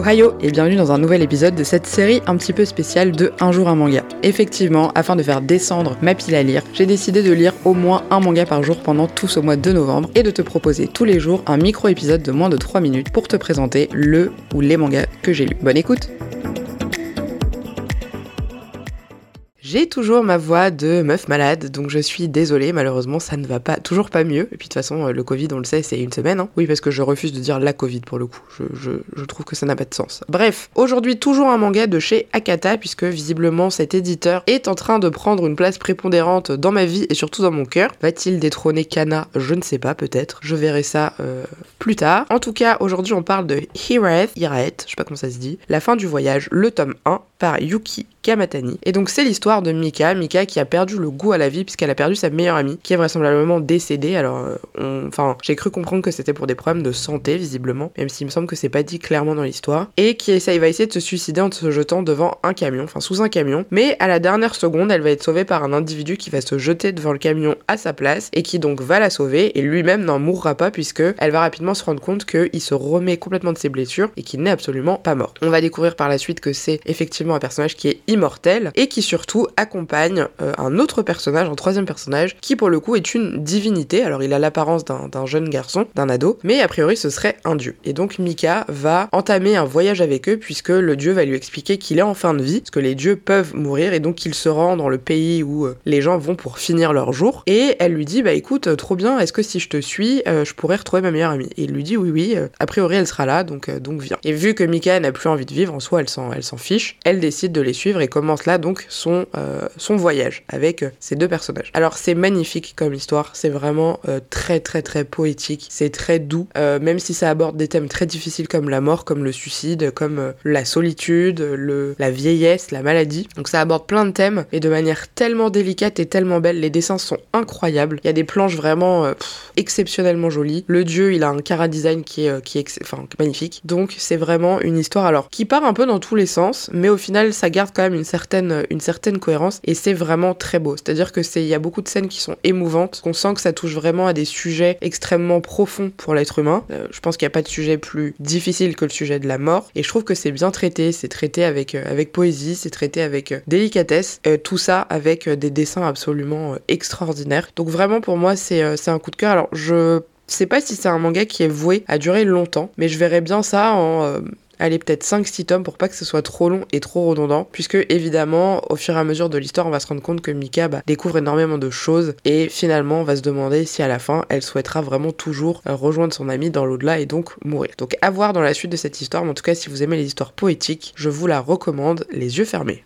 Ohio et bienvenue dans un nouvel épisode de cette série un petit peu spéciale de Un jour un manga. Effectivement, afin de faire descendre ma pile à lire, j'ai décidé de lire au moins un manga par jour pendant tout ce mois de novembre et de te proposer tous les jours un micro-épisode de moins de 3 minutes pour te présenter le ou les mangas que j'ai lus. Bonne écoute J'ai toujours ma voix de meuf malade, donc je suis désolée, malheureusement ça ne va pas toujours pas mieux. Et puis de toute façon, euh, le Covid, on le sait, c'est une semaine. Hein. Oui, parce que je refuse de dire la Covid pour le coup. Je, trouve que ça n'a pas de sens. Bref, aujourd'hui toujours un manga de chez Akata, puisque visiblement cet éditeur est en train de prendre une place prépondérante dans ma vie et surtout dans mon cœur. Va-t-il détrôner Kana? Je ne sais pas, peut-être. Je verrai ça euh, plus tard. En tout cas, aujourd'hui on parle de Hiraeth, Hiraeth, je sais pas comment ça se dit, La fin du voyage, le tome 1 par Yuki Kamatani. Et donc c'est l'histoire de Mika, Mika qui a perdu le goût à la vie puisqu'elle a perdu sa meilleure amie, qui est vraisemblablement décédée. Alors, euh, enfin, j'ai cru comprendre que c'était pour des problèmes de santé visiblement, même s'il me semble que c'est pas dit clairement dans l'histoire. Et qui essaye, va essayer de se suicider en se jetant devant un camion, enfin sous un camion. Mais à la dernière seconde, elle va être sauvée par un individu qui va se jeter devant le camion à sa place et qui donc va la sauver et lui-même n'en mourra pas puisque elle va rapidement se rendre compte qu'il se remet complètement de ses blessures et qu'il n'est absolument pas mort. On va découvrir par la suite que c'est effectivement un personnage qui est immortel et qui surtout accompagne euh, un autre personnage, un troisième personnage, qui pour le coup est une divinité. Alors il a l'apparence d'un jeune garçon, d'un ado, mais a priori ce serait un dieu. Et donc Mika va entamer un voyage avec eux puisque le dieu va lui expliquer qu'il est en fin de vie, parce que les dieux peuvent mourir et donc qu'il se rend dans le pays où euh, les gens vont pour finir leur jour. Et elle lui dit bah écoute, euh, trop bien, est-ce que si je te suis, je pourrais retrouver ma meilleure amie? Et il lui dit oui oui, a priori elle sera là, donc donc viens. Et vu que Mika n'a plus envie de vivre, en soi elle s'en elle s'en fiche, elle décide de les suivre et commence là donc son, euh, son voyage avec euh, ces deux personnages. Alors c'est magnifique comme histoire, c'est vraiment euh, très très très poétique, c'est très doux, même si ça aborde des thèmes très difficiles comme la mort, comme le suicide, comme la solitude, le, la vieillesse, la maladie. Donc ça aborde plein de thèmes et de manière tellement délicate et tellement belle. Les dessins sont incroyables. Il y a des planches vraiment exceptionnellement jolies. Le dieu, il a un cara design qui est, qui est enfin, magnifique. Donc c'est vraiment une histoire alors qui part un peu dans tous les sens, mais au final ça garde quand même une certaine, une certaine cohérence et c'est vraiment très beau. C'est-à-dire que c'est, il y a beaucoup de scènes qui sont émouvantes, qu'on sent que ça touche vraiment à des sujets extrêmement profonds pour l'être humain. Euh, je pense qu'il n'y a pas de sujet plus difficile que le sujet de la mort et je trouve que c'est bien traité, c'est traité avec, euh, avec poésie, c'est traité avec euh, délicatesse, tout ça avec des dessins absolument extraordinaires. Donc vraiment pour moi c'est un coup de cœur. Alors je sais pas si c'est un manga qui est voué à durer longtemps, mais je verrais bien ça en allez peut-être 5-6 tomes pour pas que ce soit trop long et trop redondant, puisque évidemment au fur et à mesure de l'histoire on va se rendre compte que Mika bah, découvre énormément de choses et finalement on va se demander si à la fin elle souhaitera vraiment toujours euh, rejoindre son ami dans l'au-delà et donc mourir. Donc à voir dans la suite de cette histoire, mais en tout cas si vous aimez les histoires poétiques, je vous la recommande les yeux fermés.